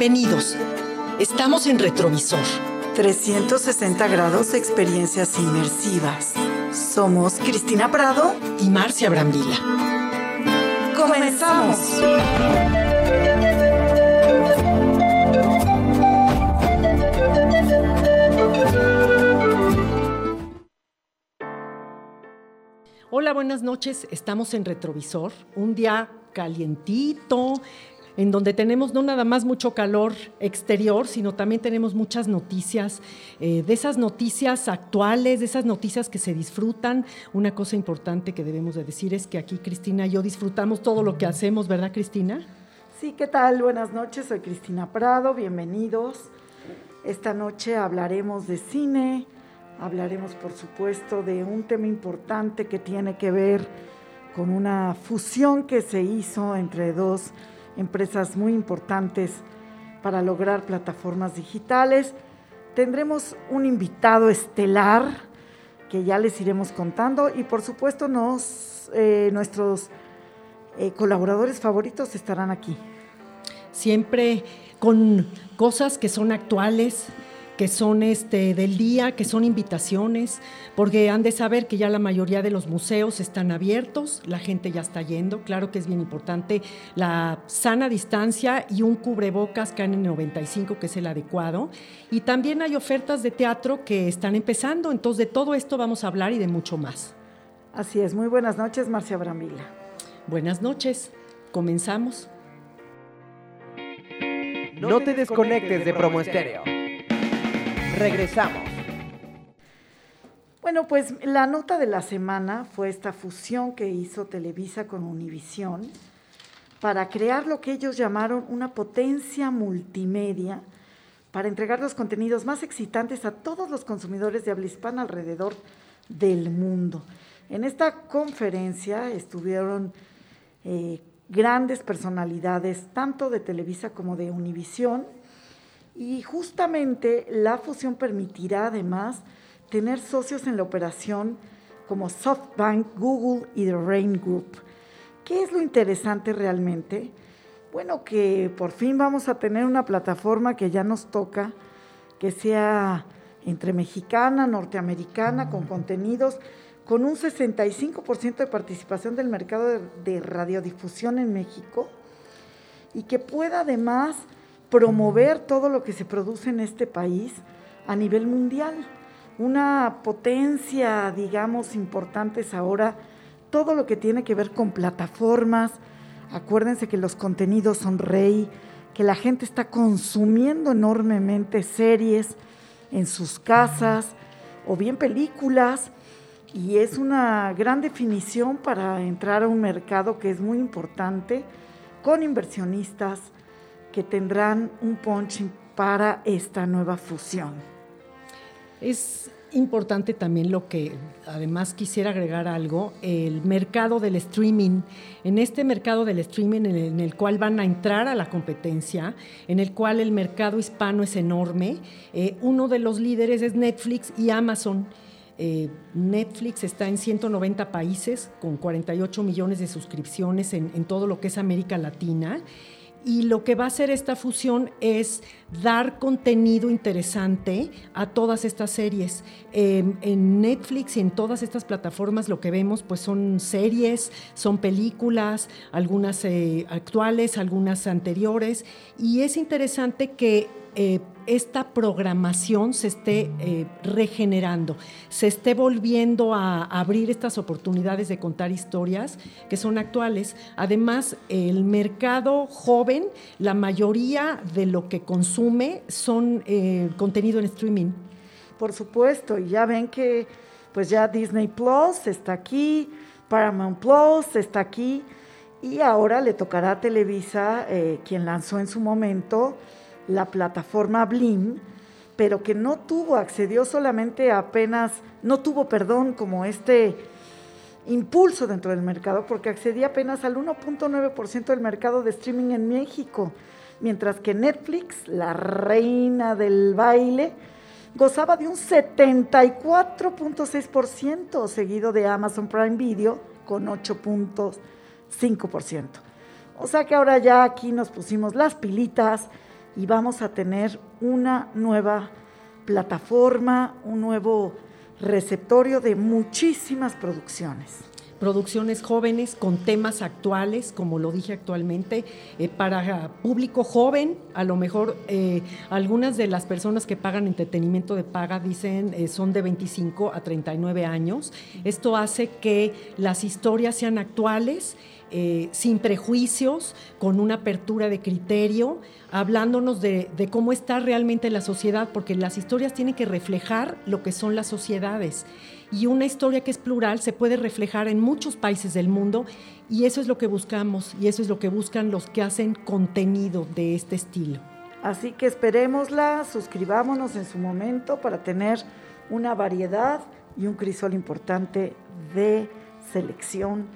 Bienvenidos. Estamos en Retrovisor. 360 grados de experiencias inmersivas. Somos Cristina Prado y Marcia Brambila. ¡Comenzamos! Hola, buenas noches. Estamos en Retrovisor, un día calientito, en donde tenemos no nada más mucho calor exterior, sino también tenemos muchas noticias, eh, de esas noticias actuales, de esas noticias que se disfrutan. Una cosa importante que debemos de decir es que aquí Cristina y yo disfrutamos todo lo que hacemos, ¿verdad Cristina? Sí, ¿qué tal? Buenas noches, soy Cristina Prado, bienvenidos. Esta noche hablaremos de cine, hablaremos por supuesto de un tema importante que tiene que ver con una fusión que se hizo entre dos empresas muy importantes para lograr plataformas digitales. Tendremos un invitado estelar que ya les iremos contando y por supuesto nos, eh, nuestros eh, colaboradores favoritos estarán aquí. Siempre con cosas que son actuales, que son este, del día, que son invitaciones, porque han de saber que ya la mayoría de los museos están abiertos, la gente ya está yendo, claro que es bien importante la sana distancia y un cubrebocas KN95 que es el adecuado, y también hay ofertas de teatro que están empezando, entonces de todo esto vamos a hablar y de mucho más. Así es, muy buenas noches, Marcia Brambila. Buenas noches, comenzamos. No te desconectes de Promo Estéreo. Regresamos. Bueno, pues la nota de la semana fue esta fusión que hizo Televisa con Univisión para crear lo que ellos llamaron una potencia multimedia para entregar los contenidos más excitantes a todos los consumidores de habla hispana alrededor del mundo. En esta conferencia estuvieron eh, grandes personalidades, tanto de Televisa como de Univisión, y justamente la fusión permitirá además tener socios en la operación como SoftBank, Google y The Rain Group. ¿Qué es lo interesante realmente? Bueno, que por fin vamos a tener una plataforma que ya nos toca, que sea entre mexicana, norteamericana, con contenidos, con un 65% de participación del mercado de, de radiodifusión en México y que pueda además promover todo lo que se produce en este país a nivel mundial. Una potencia, digamos, importante es ahora todo lo que tiene que ver con plataformas. Acuérdense que los contenidos son rey, que la gente está consumiendo enormemente series en sus casas o bien películas y es una gran definición para entrar a un mercado que es muy importante con inversionistas, que tendrán un punch para esta nueva fusión. Es importante también lo que, además quisiera agregar algo, el mercado del streaming. En este mercado del streaming en el, cual van a entrar a la competencia, en el cual el mercado hispano es enorme, eh, uno de los líderes es Netflix y Amazon. Eh, Netflix está en 190 países con 48 millones de suscripciones en todo lo que es América Latina y lo que va a hacer esta fusión es dar contenido interesante a todas estas series. Em, en Netflix y en todas estas plataformas lo que vemos pues son series, son películas, algunas eh, actuales, algunas anteriores, y es interesante que eh, esta programación se esté eh, regenerando, se esté volviendo a abrir estas oportunidades de contar historias que son actuales. Además, el mercado joven, la mayoría de lo que consume son eh, contenido en streaming. Por supuesto, y ya ven que pues ya Disney Plus está aquí, Paramount Plus está aquí, y ahora le tocará a Televisa, quien lanzó en su momento, la plataforma Blim, pero que no tuvo, accedió solamente apenas, no tuvo, perdón, como este impulso dentro del mercado, porque accedía apenas al 1.9% del mercado de streaming en México, mientras que Netflix, la reina del baile, gozaba de un 74.6%, seguido de Amazon Prime Video con 8.5%. O sea que ahora ya aquí nos pusimos las pilitas, y vamos a tener una nueva plataforma, un nuevo receptorio de muchísimas producciones producciones jóvenes con temas actuales, como lo dije actualmente, eh, para público joven, a lo mejor eh, algunas de las personas que pagan entretenimiento de paga dicen eh, son de 25 a 39 años. Esto hace que las historias sean actuales. sin prejuicios, con una apertura de criterio, hablándonos de, cómo está realmente la sociedad, porque las historias tienen que reflejar lo que son las sociedades y una historia que es plural se puede reflejar en muchos países del mundo y eso es lo que buscamos y eso es lo que buscan los que hacen contenido de este estilo. Así que esperémosla, suscribámonos en su momento para tener una variedad y un crisol importante de selección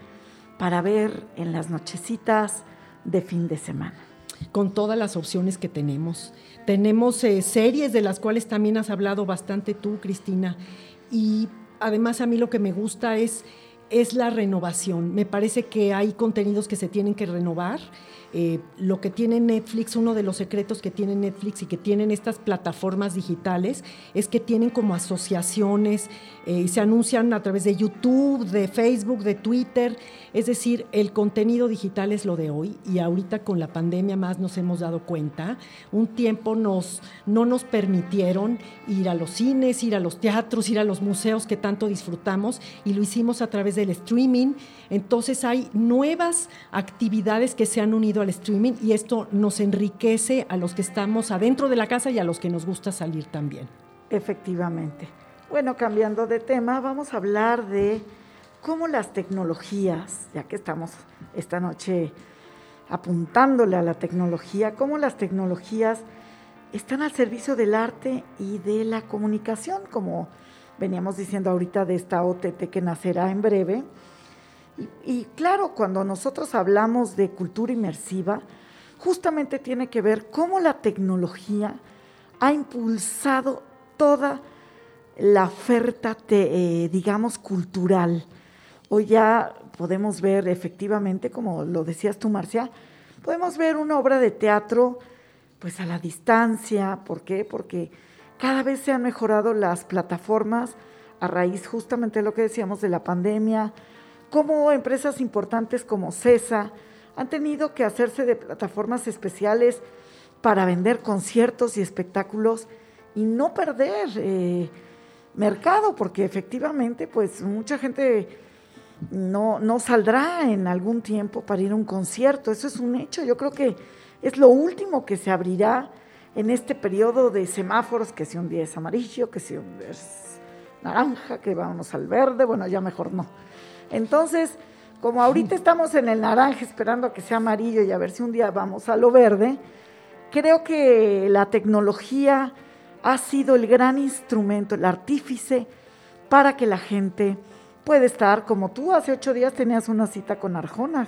para ver en las nochecitas de fin de semana. Con todas las opciones que tenemos. Tenemos eh, series de las cuales también has hablado bastante tú, Cristina, y además a mí lo que me gusta es, es la renovación. Me parece que hay contenidos que se tienen que renovar. Eh, lo que tiene Netflix, uno de los secretos que tiene Netflix y que tienen estas plataformas digitales, es que tienen como asociaciones eh, y se anuncian a través de YouTube, de Facebook, de Twitter. Es decir, el contenido digital es lo de hoy y ahorita con la pandemia más nos hemos dado cuenta. Un tiempo nos, no nos permitieron ir a los cines, ir a los teatros, ir a los museos que tanto disfrutamos y lo hicimos a través del streaming. Entonces hay nuevas actividades que se han unido streaming y esto nos enriquece a los que estamos adentro de la casa y a los que nos gusta salir también. Efectivamente. Bueno, cambiando de tema, vamos a hablar de cómo las tecnologías, ya que estamos esta noche apuntándole a la tecnología, cómo las tecnologías están al servicio del arte y de la comunicación, como veníamos diciendo ahorita de esta OTT que nacerá en breve. Y, claro, cuando nosotros hablamos de cultura inmersiva, justamente tiene que ver cómo la tecnología ha impulsado toda la oferta, eh, digamos, cultural. Hoy ya podemos ver efectivamente, como lo decías tú, Marcia, podemos ver una obra de teatro pues a la distancia. ¿Por qué? Porque cada vez se han mejorado las plataformas a raíz justamente de lo que decíamos de la pandemia, como empresas importantes como CESA han tenido que hacerse de plataformas especiales para vender conciertos y espectáculos y no perder eh, mercado, porque efectivamente, pues mucha gente no, no saldrá en algún tiempo para ir a un concierto. Eso es un hecho. Yo creo que es lo último que se abrirá en este periodo de semáforos, que si un día es amarillo, que si un día es naranja, que vamos al verde, bueno, ya mejor no. Entonces, como ahorita estamos en el naranja esperando a que sea amarillo y a ver si un día vamos a lo verde, creo que la tecnología ha sido el gran instrumento, el artífice para que la gente pueda estar como tú. Hace ocho días tenías una cita con Arjona.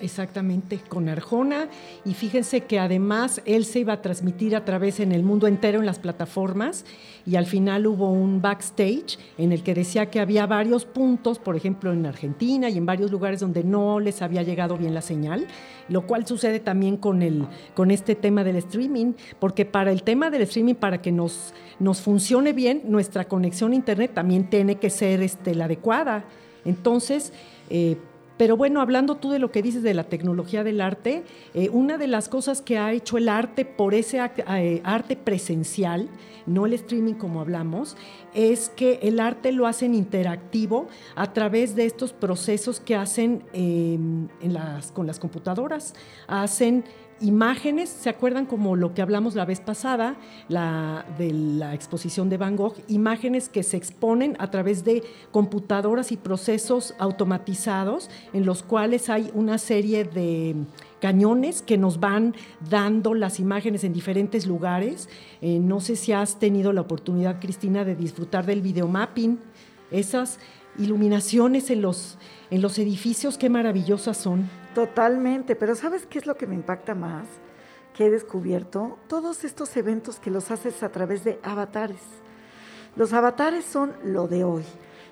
Exactamente, con Arjona. Y fíjense que además él se iba a transmitir a través en el mundo entero en las plataformas y al final hubo un backstage en el que decía que había varios puntos, por ejemplo en Argentina y en varios lugares donde no les había llegado bien la señal, lo cual sucede también con, el, con este tema del streaming, porque para el tema del streaming, para que nos, nos funcione bien, nuestra conexión a Internet también tiene que ser este, la adecuada. Entonces, eh, pero bueno, hablando tú de lo que dices de la tecnología del arte, eh, una de las cosas que ha hecho el arte por ese eh, arte presencial, no el streaming como hablamos, es que el arte lo hacen interactivo a través de estos procesos que hacen em, con las computadoras. Hacen imágenes, ¿se acuerdan como lo que hablamos la vez pasada, la, de la exposición de Van Gogh? Imágenes que se exponen a través de computadoras y procesos automatizados en los cuales hay una serie de cañones que nos van dando las imágenes en diferentes lugares. Eh, no sé si has tenido la oportunidad, Cristina, de disfrutar del videomapping, esas iluminaciones en los, en los edificios, qué maravillosas son. Totalmente, pero ¿sabes qué es lo que me impacta más? Que he descubierto todos estos eventos que los haces a través de avatares. Los avatares son lo de hoy.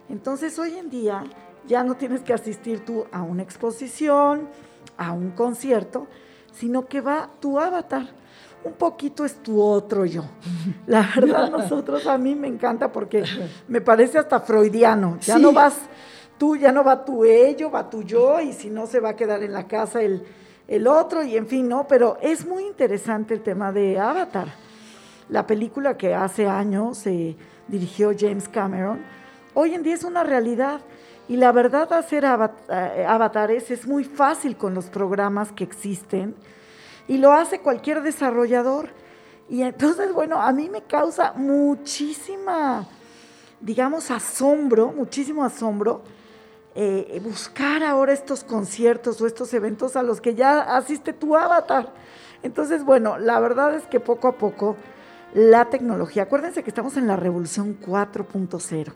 Entonces hoy en día ya no tienes que asistir tú a una exposición, a un concierto, sino que va tu avatar. un poquito es tu otro yo. La verdad, nosotros a mí me encanta porque me parece hasta freudiano. Ya no vas tú, ya no va tu ello, va tu yo, y si no se va a quedar en la casa el, el otro, y en fin, ¿no? Pero es muy interesante el tema de Avatar. La película que hace años se dirigió James Cameron, hoy en día es una realidad. Y la verdad, hacer eh, avatares es muy fácil con los programas que existen y lo hace cualquier desarrollador. Y entonces, bueno, a mí me causa muchísima, digamos, asombro, muchísimo asombro eh, buscar ahora estos conciertos o estos eventos a los que ya asiste tu avatar. Entonces, bueno, la verdad es que poco a poco la tecnología, acuérdense que estamos en la revolución 4.0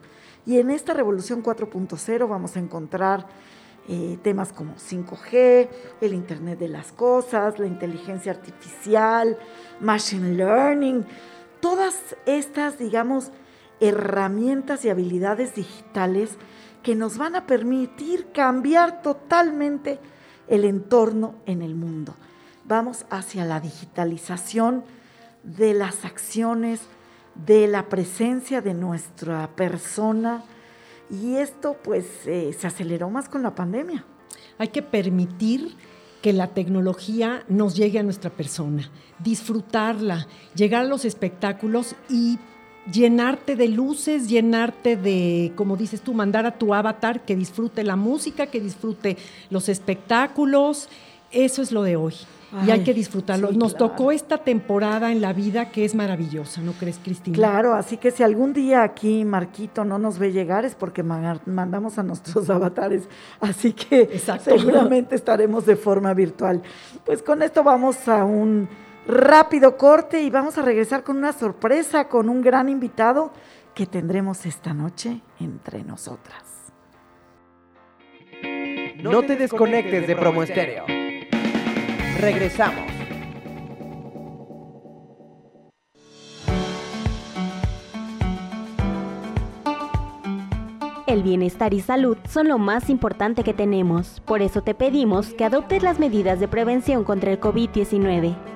y en esta revolución 4.0 vamos a encontrar eh, temas como 5G, el Internet de las Cosas, la inteligencia artificial, machine learning, todas estas, digamos, herramientas y habilidades digitales que nos van a permitir cambiar totalmente el entorno en el mundo. Vamos hacia la digitalización de las acciones, de la presencia de nuestra persona y esto pues eh, se aceleró más con la pandemia. Hay que permitir que la tecnología nos llegue a nuestra persona, disfrutarla, llegar a los espectáculos y llenarte de luces, llenarte de, como dices tú, mandar a tu avatar que disfrute la música, que disfrute los espectáculos. Eso es lo de hoy y hay que disfrutarlo. Nos tocó esta temporada en la vida que es maravillosa, ¿no crees, Cristina? Claro, así que si algún día aquí Marquito no nos ve llegar es porque mandamos a nuestros avatares, así que seguramente estaremos de forma virtual. Pues con esto vamos a un rápido corte y vamos a regresar con una sorpresa, con un gran invitado que tendremos esta noche entre nosotras. No te desconectes de Promo Estéreo. Regresamos. El bienestar y salud son lo más importante que tenemos. Por eso te pedimos que adoptes las medidas de prevención contra el COVID-19.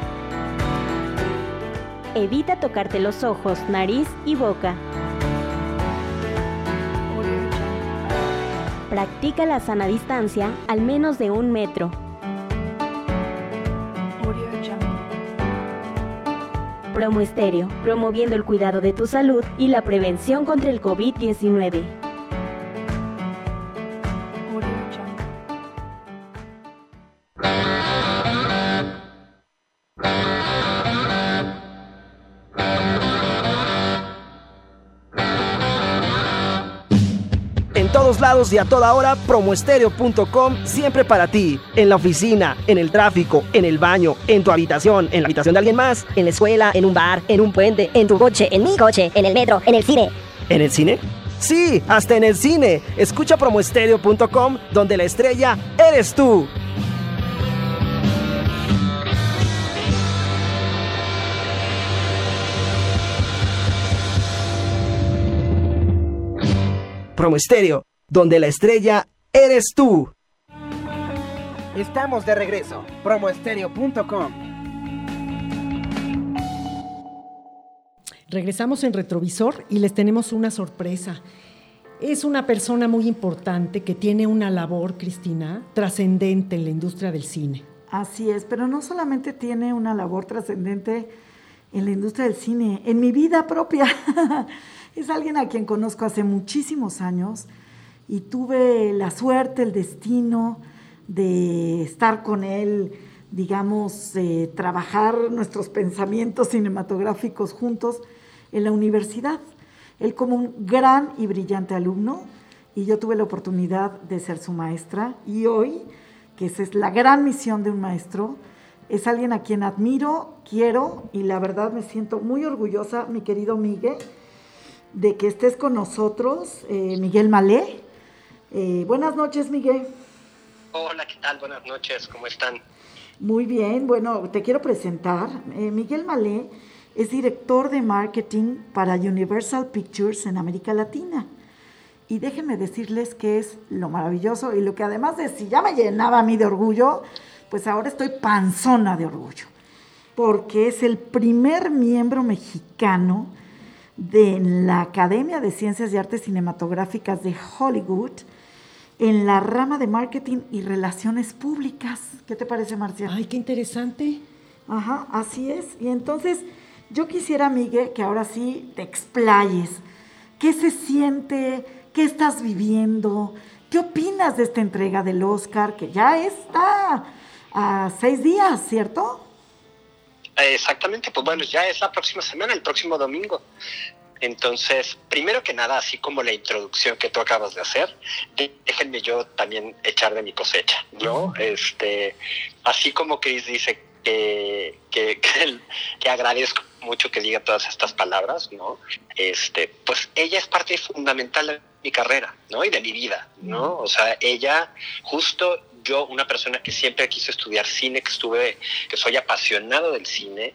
Evita tocarte los ojos, nariz y boca. Practica la sana distancia al menos de un metro. Promo Estéreo, promoviendo el cuidado de tu salud y la prevención contra el COVID-19. Lados y a toda hora, promoestereo.com, siempre para ti. En la oficina, en el tráfico, en el baño, en tu habitación, en la habitación de alguien más. En la escuela, en un bar, en un puente, en tu coche, en mi coche, en el metro, en el cine. ¿En el cine? Sí, hasta en el cine. Escucha promoestereo.com, donde la estrella eres tú. Promo donde la estrella eres tú. Estamos de regreso. Promoestereo.com. Regresamos en retrovisor y les tenemos una sorpresa. Es una persona muy importante que tiene una labor, Cristina, trascendente en la industria del cine. Así es, pero no solamente tiene una labor trascendente en la industria del cine, en mi vida propia. es alguien a quien conozco hace muchísimos años y tuve la suerte, el destino de estar con él, digamos, trabajar nuestros pensamientos cinematográficos juntos en la universidad. Él como un gran y brillante alumno y yo tuve la oportunidad de ser su maestra y hoy, que esa es la gran misión de un maestro, Es alguien a quien admiro, quiero y la verdad me siento muy orgullosa, mi querido Miguel, de que estés con nosotros, eh, Miguel Malé. Eh, buenas noches, Miguel. Hola, ¿qué tal? Buenas noches, ¿cómo están? Muy bien, bueno, te quiero presentar. Eh, Miguel Malé es director de marketing para Universal Pictures en América Latina. Y déjenme decirles que es lo maravilloso y lo que además de si ya me llenaba a mí de orgullo, pues ahora estoy panzona de orgullo, porque es el primer miembro mexicano de la Academia de Ciencias y Artes Cinematográficas de Hollywood en la rama de marketing y relaciones públicas. ¿Qué te parece, Marcia? Ay, qué interesante. Ajá, así es. Y entonces yo quisiera, Miguel, que ahora sí te explayes. ¿Qué se siente? ¿Qué estás viviendo? ¿Qué opinas de esta entrega del Oscar que ya está a seis días, ¿cierto? Exactamente, pues bueno, ya es la próxima semana, el próximo domingo. Entonces, primero que nada, así como la introducción que tú acabas de hacer, déjenme yo también echar de mi cosecha, ¿no? Este, así como Chris dice que, que, que, que, agradezco mucho que diga todas estas palabras, ¿no? Este, pues ella es parte fundamental de mi carrera, ¿no? Y de mi vida, ¿no? O sea, ella justo yo, una persona que siempre quiso estudiar cine, que estuve, que soy apasionado del cine,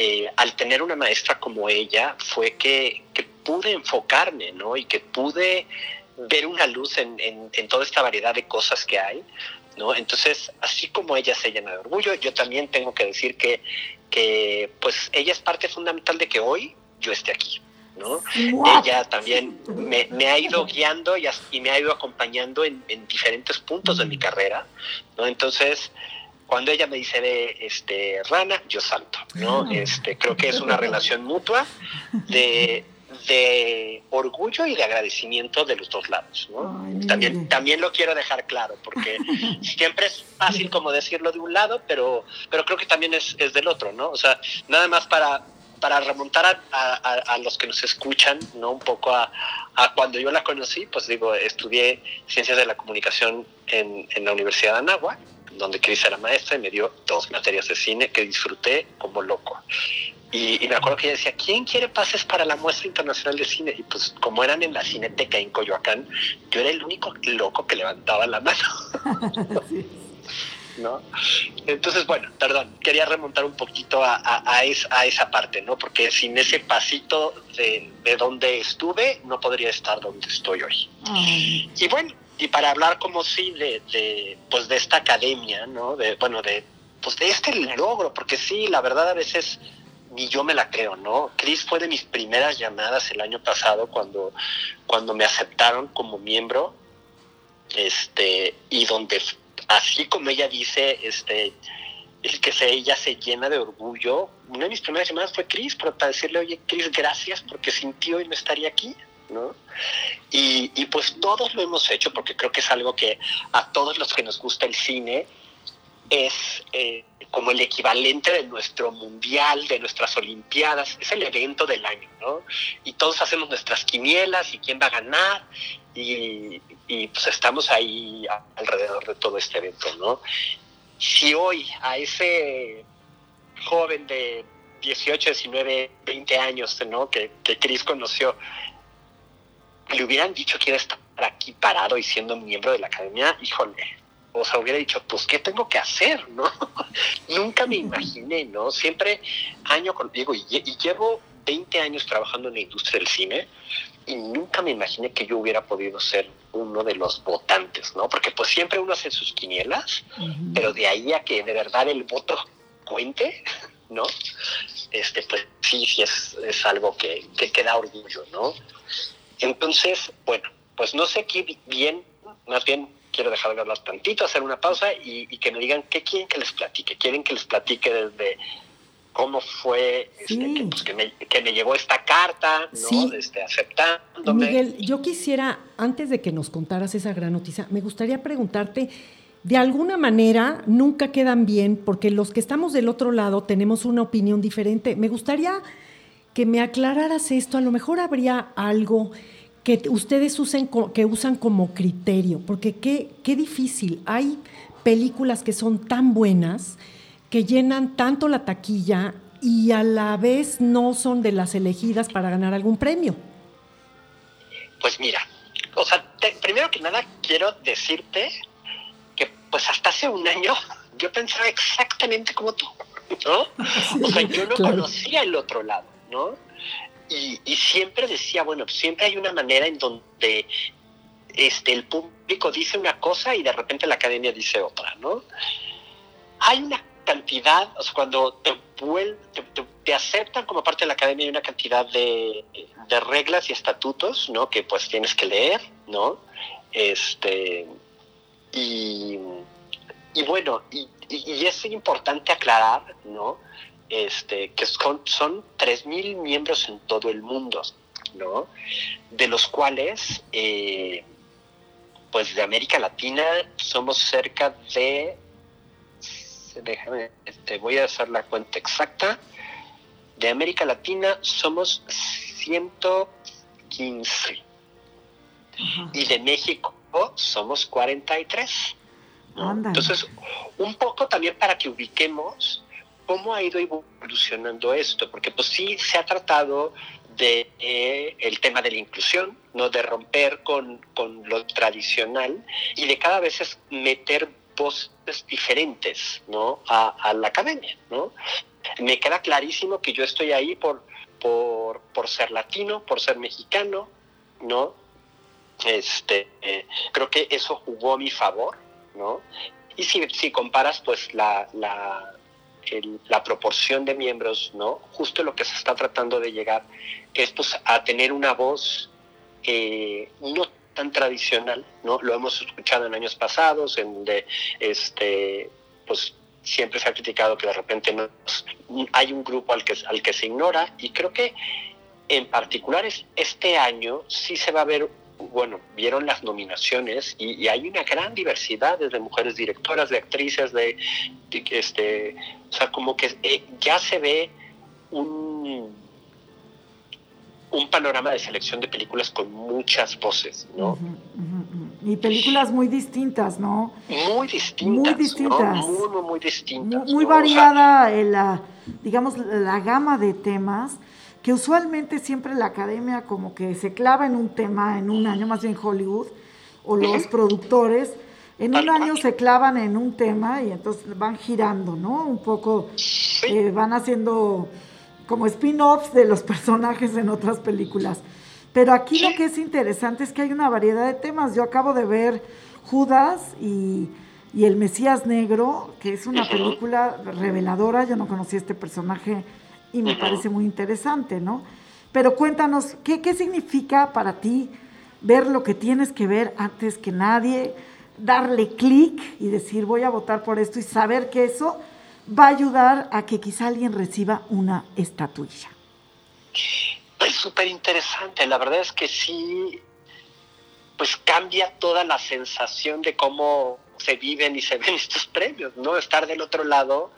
eh, al tener una maestra como ella, fue que, que, pude enfocarme, ¿no? Y que pude ver una luz en, en, en, toda esta variedad de cosas que hay, ¿no? Entonces, así como ella se llena de orgullo, yo también tengo que decir que, que pues, ella es parte fundamental de que hoy yo esté aquí. ¿no? Ella también me, me, ha ido guiando y, y, me ha ido acompañando en, en diferentes puntos de mi carrera, ¿no? Entonces, cuando ella me dice de este rana, yo salto, ¿no? Este, creo que es una relación mutua de, de orgullo y de agradecimiento de los dos lados, ¿no? Ay, también, también lo quiero dejar claro, porque siempre es fácil como decirlo de un lado, pero, pero creo que también es, es del otro, ¿no? O sea, nada más para para remontar a, a, a, los que nos escuchan, ¿no? Un poco a, a, cuando yo la conocí, pues digo, estudié Ciencias de la Comunicación en, en la Universidad de Anáhuac, donde Cris era maestra y me dio dos materias de cine que disfruté como loco. Y, y, me acuerdo que ella decía, ¿quién quiere pases para la muestra internacional de cine? Y pues como eran en la Cineteca en Coyoacán, yo era el único loco que levantaba la mano. ¿no? Entonces, bueno, perdón, quería remontar un poquito a, a, a, es, a esa parte, ¿no? Porque sin ese pasito de, de, donde estuve, no podría estar donde estoy hoy. Y bueno, y para hablar como sí de, pues de esta academia, ¿no? De, bueno, de, pues de este logro, porque sí, la verdad a veces ni yo me la creo, ¿no? Chris fue de mis primeras llamadas el año pasado cuando, cuando me aceptaron como miembro, este, y donde así como ella dice, este, es que se, ella se llena de orgullo. Una de mis primeras llamadas fue Cris, para decirle, oye, Cris, gracias porque sin ti hoy no estaría aquí, Y, pues todos lo hemos hecho porque creo que es algo que a todos los que nos gusta el cine es eh, como el equivalente de nuestro mundial, de nuestras olimpiadas, es el evento del año, ¿no? Y todos hacemos nuestras quinielas y quién va a ganar y, y pues estamos ahí alrededor de todo este evento, ¿no? Si hoy a ese joven de 18, 19, 20 años, ¿no? Que, que Chris conoció, le hubieran dicho que iba a estar aquí parado y siendo miembro de la academia, híjole, o sea, hubiera dicho, pues, ¿qué tengo que hacer, no? Nunca me imaginé, ¿no? Siempre, año con, digo, y, y, llevo 20 años trabajando en la industria del cine y nunca me imaginé que yo hubiera podido ser uno de los votantes, ¿no? Porque pues siempre uno hace sus quinielas, uh -huh. pero de ahí a que de verdad el voto cuente, ¿no? Este, pues sí, sí es, es algo que, que, que da orgullo, ¿no? Entonces, bueno, pues no sé qué bien, más bien quiero dejar de hablar tantito, hacer una pausa y, y, que me digan qué quieren que les platique. Quieren que les platique desde cómo fue este, sí. que, pues, que, me, que, me, llegó esta carta, ¿no? Sí. Este, aceptándome. Miguel, yo quisiera, antes de que nos contaras esa gran noticia, me gustaría preguntarte, de alguna manera nunca quedan bien, porque los que estamos del otro lado tenemos una opinión diferente. Me gustaría que me aclararas esto, a lo mejor habría algo que ustedes usen, que usan como criterio, porque qué, qué difícil. Hay películas que son tan buenas que llenan tanto la taquilla y a la vez no son de las elegidas para ganar algún premio? Pues mira, o sea, primero que nada quiero decirte que pues hasta hace un año yo pensaba exactamente como tú, ¿no? o sea, yo no conocía el otro lado, ¿no? Y, siempre decía, bueno, siempre hay una manera en donde este, el público dice una cosa y de repente la academia dice otra, ¿no? Hay una cantidad, o sea, cuando te, te, aceptan como parte de la academia hay una cantidad de, de, reglas y estatutos, ¿no? Que pues tienes que leer, ¿no? Este, y, y bueno, y, es importante aclarar, ¿no? Este, que son, son 3.000 miembros en todo el mundo, ¿no? De los cuales, eh, pues de América Latina somos cerca de déjame, este, voy a hacer la cuenta exacta. De América Latina somos 115. Y de México somos 43. Entonces, un poco también para que ubiquemos cómo ha ido evolucionando esto, porque pues sí se ha tratado de eh, el tema de la inclusión, no de romper con, con, lo tradicional y de cada vez es meter voces diferentes ¿no? a, la academia. ¿no? Me queda clarísimo que yo estoy ahí por, por, por ser latino, por ser mexicano, ¿no? Este, eh, creo que eso jugó a mi favor, ¿no? Y si, si comparas, pues, la, la, la proporción de miembros, ¿no? Justo lo que se está tratando de llegar es, pues, a tener una voz eh, no tan tradicional, ¿no? Lo hemos escuchado en años pasados, en donde este, pues siempre se ha criticado que de repente no, hay un grupo al que, al que se ignora y creo que en particular es, este año sí se va a ver, bueno, vieron las nominaciones y, hay una gran diversidad desde mujeres directoras, de actrices, de, este, o sea, como que eh, ya se ve un un panorama de selección de películas con muchas voces, ¿no? Y películas muy distintas, ¿no? Muy distintas. Muy distintas. Muy, muy, distintas. Muy, variada, la, digamos, la gama de temas, que usualmente siempre la academia como que se clava en un tema en un año, más bien Hollywood, o los productores, en un año se clavan en un tema y entonces van girando, ¿no? Un poco, eh, van haciendo como spin-offs de los personajes en otras películas. Pero aquí lo que es interesante es que hay una variedad de temas. Yo acabo de ver Judas y, El Mesías Negro, que es una película reveladora. Yo no conocí este personaje y me parece muy interesante, ¿no? Pero cuéntanos, ¿qué, ¿qué significa para ti ver lo que tienes que ver antes que nadie? Darle clic y decir voy a votar por esto y saber que eso va a ayudar a que quizá alguien reciba una estatuilla. Es súper interesante, la verdad es que sí, pues cambia toda la sensación de cómo se viven y se ven estos premios, ¿no? Estar del otro lado,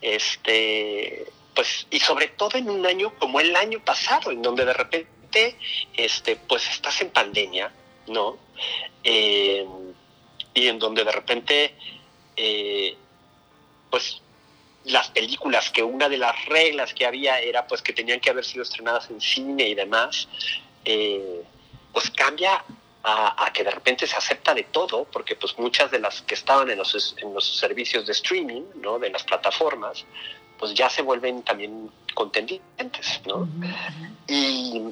este, pues, y sobre todo en un año como el año pasado, en donde de repente, este, pues estás en pandemia, ¿no? Eh, y en donde de repente, eh, pues las películas, que una de las reglas que había era pues que tenían que haber sido estrenadas en cine y demás, eh, pues cambia a, que de repente se acepta de todo, porque pues muchas de las que estaban en los, en los servicios de streaming, ¿no? de las plataformas, pues ya se vuelven también contendientes, ¿no? y,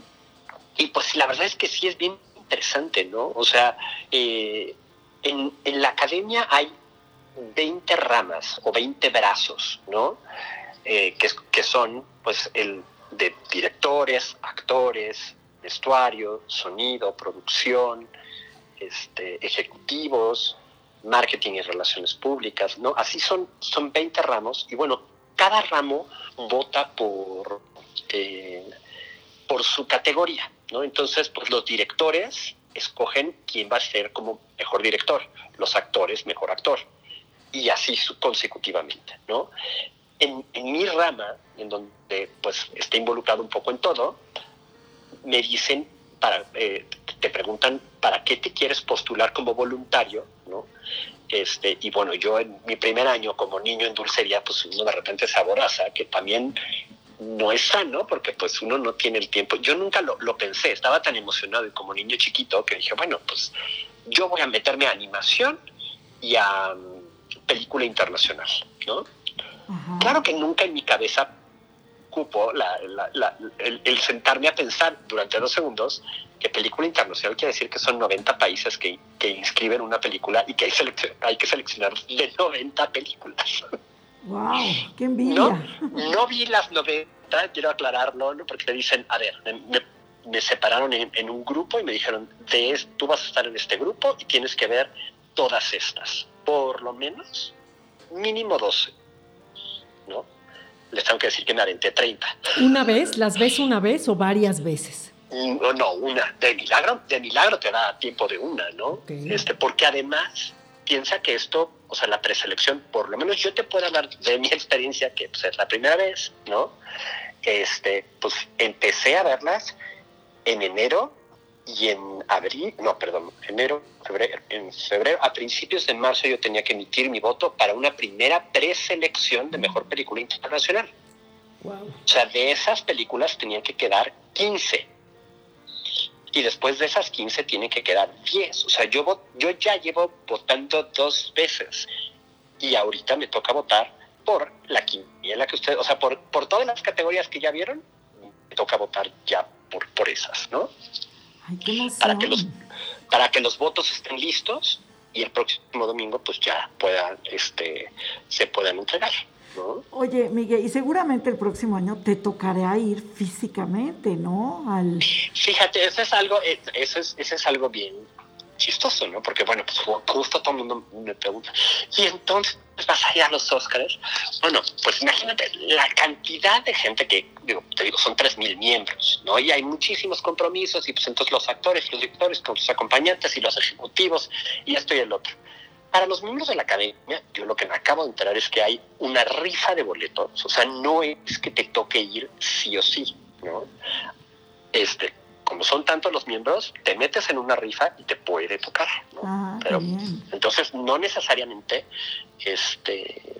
y, pues la verdad es que sí es bien interesante, ¿no? O sea, eh, en, en la academia hay 20 ramas o 20 brazos, ¿no? Eh, que, que, son, pues, el de directores, actores, vestuario, sonido, producción, este, ejecutivos, marketing y relaciones públicas, ¿no? Así son, son 20 ramos y bueno, cada ramo vota por, eh, por su categoría, ¿no? Entonces, pues los directores escogen quién va a ser como mejor director, los actores mejor actor, y así consecutivamente, ¿no? En, mi rama, en donde pues está involucrado un poco en todo, me dicen, para, eh, te preguntan, ¿para qué te quieres postular como voluntario? ¿no? este, y bueno, yo en mi primer año como niño en dulcería, pues uno de repente se aboraza, que también no es sano porque pues uno no tiene el tiempo. Yo nunca lo, lo pensé, estaba tan emocionado y como niño chiquito que dije, bueno, pues yo voy a meterme a animación y a mm, película internacional, ¿no? Ajá. Claro que nunca en mi cabeza cupo la- la- la- el, el sentarme a pensar durante dos segundos que película internacional quiere decir que son 90 países que, que inscriben una película y que hay, hay que seleccionar de 90 películas. Wow, qué envidia. No, no vi las 90, quiero aclararlo, ¿no? porque te dicen, a ver, me, me separaron en, en un grupo y me dijeron, de es- tú vas a estar en este grupo y tienes que ver todas estas, por lo menos mínimo 12, ¿no? Les tengo que decir que me aventé 30. ¿Una vez? ¿Las ves una vez o varias veces? No, no, una. De milagro, de milagro te da tiempo de una, ¿no? Este, porque además piensa que esto, o sea, la preselección, por lo menos yo te puedo hablar de mi experiencia, que pues, es la primera vez, ¿no? Este, pues empecé a verlas en enero y en abril, no, perdón, enero, febrero, en febrero, a principios de marzo yo tenía que emitir mi voto para una primera preselección de mejor película internacional. Wow. O sea, de esas películas tenían que quedar 15. Y después de esas 15 tienen que quedar 10. O sea, yo, yo ya llevo votando dos veces. Y ahorita me toca votar por la quiniela que ustedes, o sea, por, por todas las categorías que ya vieron, me toca votar ya por, por esas, ¿no? Ay, qué emoción. Para que los para que los votos estén listos y el próximo domingo pues ya puedan este se puedan entregar, ¿no? Oye, Miguel, y seguramente el próximo año te tocará ir físicamente, ¿no? Al... Fíjate, eso es algo, eh, eso es, eso es algo bien chistoso, ¿no? Porque bueno, pues ju- justo todo el mundo me pregunta, y entonces vas a ir a los Óscares. Bueno, pues imagínate la cantidad de gente que, digo, te digo, son tres mil miembros, ¿no? Y hay muchísimos compromisos, y pues entonces los actores, los directores, con sus acompañantes y los ejecutivos, y esto y el otro. Para los miembros de la academia, yo lo que me acabo de enterar es que hay una rifa de boletos, o sea, no es que te toque ir sí o sí, ¿no? Este, como son tantos los miembros, te metes en una rifa y te puede tocar, ¿no? Ah, Pero, entonces, no necesariamente este,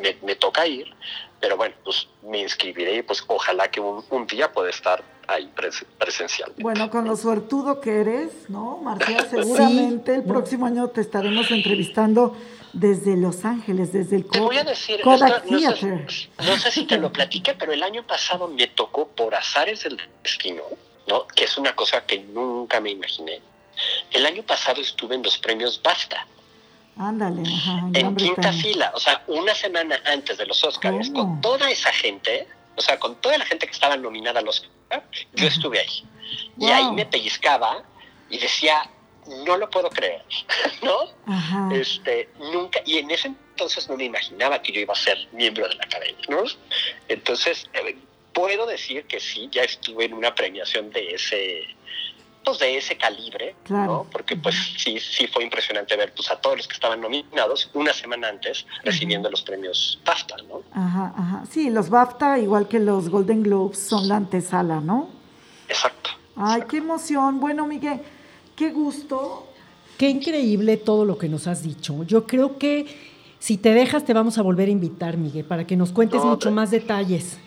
me, me toca ir, pero bueno, pues me inscribiré y pues ojalá que un, un día pueda estar ahí pres- presencialmente. Bueno, con lo suertudo que eres, ¿no, Marcia? Seguramente el próximo año te estaremos entrevistando desde Los Ángeles, desde el Te voy a decir, esto no, Theater. sé, no sé si te lo platiqué, pero el año pasado me tocó por azares del destino, ¿no? que es una cosa que nunca me imaginé. El año pasado estuve en los premios BAFTA, Ándale, ajá, en quinta fila, o sea, una semana antes de los Oscars, con toda esa gente, o sea, con toda la gente que estaba nominada a los Oscars, yo estuve ahí. Y ahí me pellizcaba y decía, no lo puedo creer, ¿no? Ajá. Este, nunca, y en ese entonces no me imaginaba que yo iba a ser miembro de la academia, ¿no? Entonces, eh, puedo decir que sí, ya estuve en una premiación de ese, pues de ese calibre, Claro. ¿no? Porque pues sí, sí fue impresionante ver pues a todos los que estaban nominados una semana antes recibiendo los premios BAFTA, ¿no? Ajá, ajá. Sí, los BAFTA, igual que los Golden Globes, son la antesala, ¿no? Exacto. Ay, qué emoción. Bueno, Miguel, qué gusto. Qué increíble todo lo que nos has dicho. Yo creo que si te dejas te vamos a volver a invitar, Miguel, para que nos cuentes No, mucho más detalles.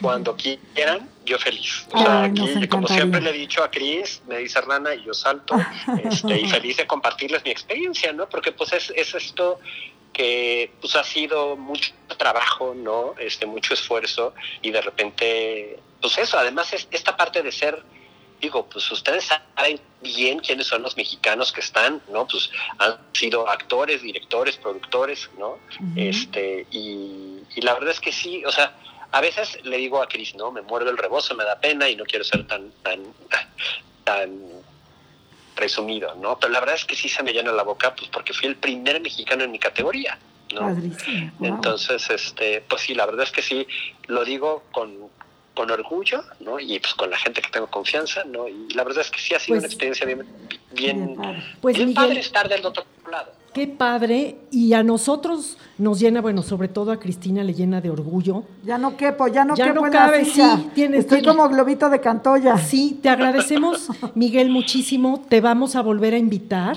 Cuando quieran, yo feliz. O sea, aquí, como siempre le he dicho a Cris, me dice Hernana y yo salto, este, y feliz de compartirles mi experiencia, ¿no? Porque pues es, es esto que pues ha sido mucho trabajo, ¿no? Este, mucho esfuerzo y de repente, pues eso, además es esta parte de ser, digo, pues ustedes saben bien quiénes son los mexicanos que están, ¿no? Pues han sido actores, directores, productores, ¿no? Este, y, y la verdad es que sí, o sea, a veces le digo a Cris, ¿no? Me muerdo el rebozo, me da pena y no quiero ser tan, tan, tan presumido, ¿no? Pero la verdad es que sí se me llena la boca, pues porque fui el primer mexicano en mi categoría, ¿no? Entonces, este, pues sí, la verdad es que sí, lo digo con, con orgullo, ¿no? Y pues con la gente que tengo confianza, ¿no? Y la verdad es que sí ha sido Pues, una experiencia bien, bien. Pues bien Miguel, padre estar del otro lado. Qué padre. Y a nosotros nos llena, bueno, sobre todo a Cristina le llena de orgullo. Ya no quepo, ya no Ya quepo no en cabe, la silla. sí, tienes- Estoy tienes- como globito de cantoya. Sí, te agradecemos, Miguel, muchísimo. Te vamos a volver a invitar.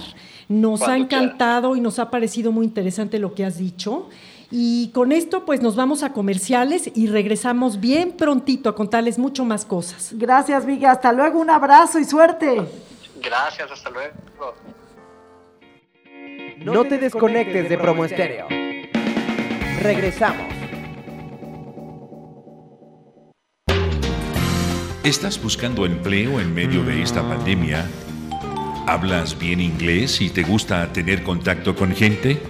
Nos ha encantado y nos ha parecido muy interesante lo que has dicho. Y con esto, pues nos vamos a comerciales y regresamos bien prontito a contarles mucho más cosas. Gracias, Viga. Hasta luego. Un abrazo y suerte. Gracias, hasta luego. No te desconectes de Promo Estéreo. Regresamos. ¿Estás buscando empleo en medio de esta pandemia? ¿Hablas bien inglés y te gusta tener contacto con gente?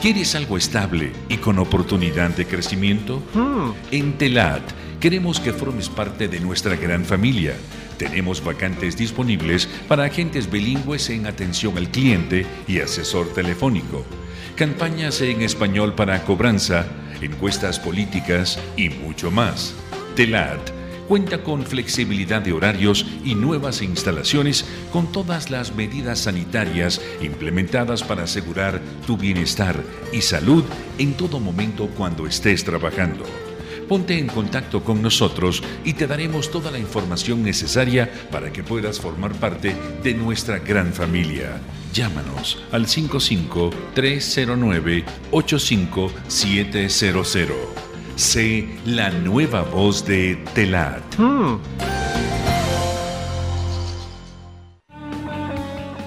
¿Quieres algo estable y con oportunidad de crecimiento? En Telat queremos que formes parte de nuestra gran familia. Tenemos vacantes disponibles para agentes bilingües en atención al cliente y asesor telefónico. Campañas en español para cobranza, encuestas políticas y mucho más. Telat cuenta con flexibilidad de horarios y nuevas instalaciones con todas las medidas sanitarias implementadas para asegurar tu bienestar y salud en todo momento cuando estés trabajando. Ponte en contacto con nosotros y te daremos toda la información necesaria para que puedas formar parte de nuestra gran familia. Llámanos al 55-309-85700. Sé la nueva voz de Telat.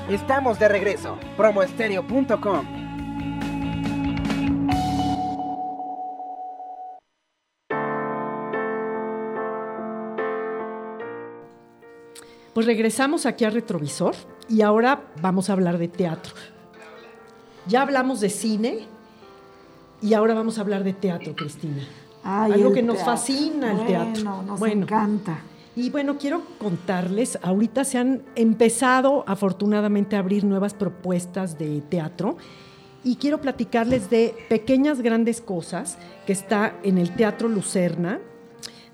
Estamos de regreso. Promoestereo.com. Pues regresamos aquí a Retrovisor y ahora vamos a hablar de teatro. Ya hablamos de cine y ahora vamos a hablar de teatro, Cristina. Ay, Algo que nos fascina el teatro. Nos Bueno. encanta. Y bueno, quiero contarles, ahorita se han empezado afortunadamente a abrir nuevas propuestas de teatro y quiero platicarles de pequeñas grandes cosas que está en el Teatro Lucerna,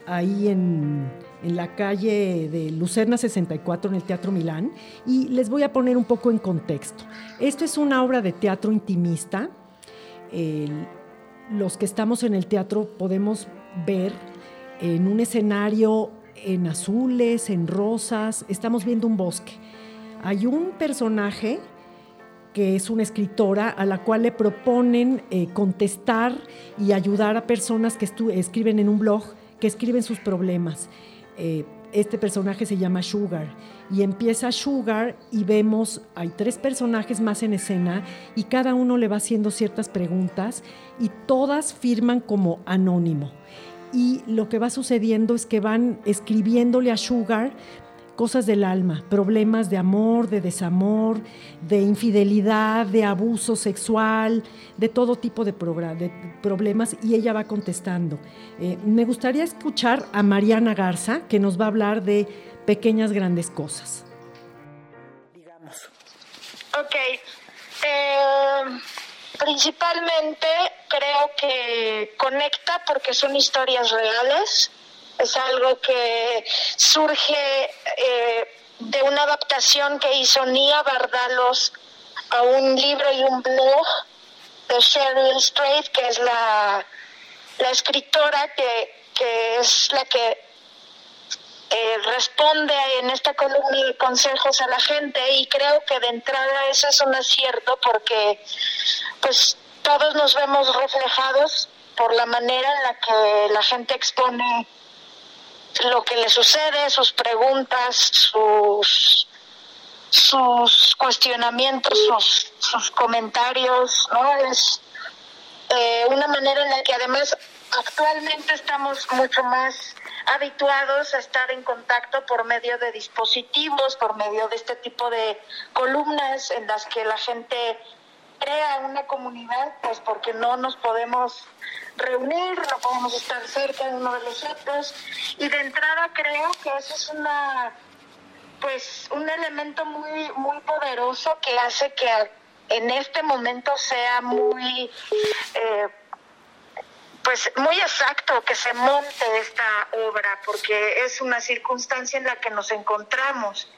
ahí en, en la calle de Lucerna 64 en el Teatro Milán y les voy a poner un poco en contexto. Esto es una obra de teatro intimista. El- los que estamos en el teatro podemos ver en un escenario en azules, en rosas, estamos viendo un bosque. Hay un personaje que es una escritora a la cual le proponen eh, contestar y ayudar a personas que escriben en un blog, que escriben sus problemas. Eh, este personaje se llama Sugar y empieza Sugar y vemos, hay tres personajes más en escena y cada uno le va haciendo ciertas preguntas y todas firman como anónimo. Y lo que va sucediendo es que van escribiéndole a Sugar cosas del alma, problemas de amor, de desamor, de infidelidad, de abuso sexual, de todo tipo de, de problemas y ella va contestando. Eh, me gustaría escuchar a Mariana Garza que nos va a hablar de pequeñas grandes cosas. Ok. Eh, principalmente creo que conecta porque son historias reales. Es algo que surge eh, de una adaptación que hizo Nia Bardalos a un libro y un blog de Sheryl Strait, que es la, la escritora que, que es la que eh, responde en esta columna de consejos a la gente. Y creo que de entrada eso es un acierto porque pues todos nos vemos reflejados por la manera en la que la gente expone lo que le sucede, sus preguntas, sus sus cuestionamientos, sus, comentarios, ¿no? Es eh, una manera en la que además actualmente estamos mucho más habituados a estar en contacto por medio de dispositivos, por medio de este tipo de columnas en las que la gente crea una comunidad, pues porque no nos podemos reunir, no podemos estar cerca de uno de los otros. Y de entrada creo que eso es una pues un elemento muy muy poderoso que hace que en este momento sea muy eh, pues muy exacto que se monte esta obra porque es una circunstancia en la que nos encontramos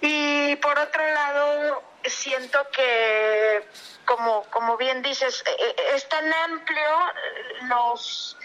y por otro lado siento que, como, como bien dices, e, e, es tan amplio los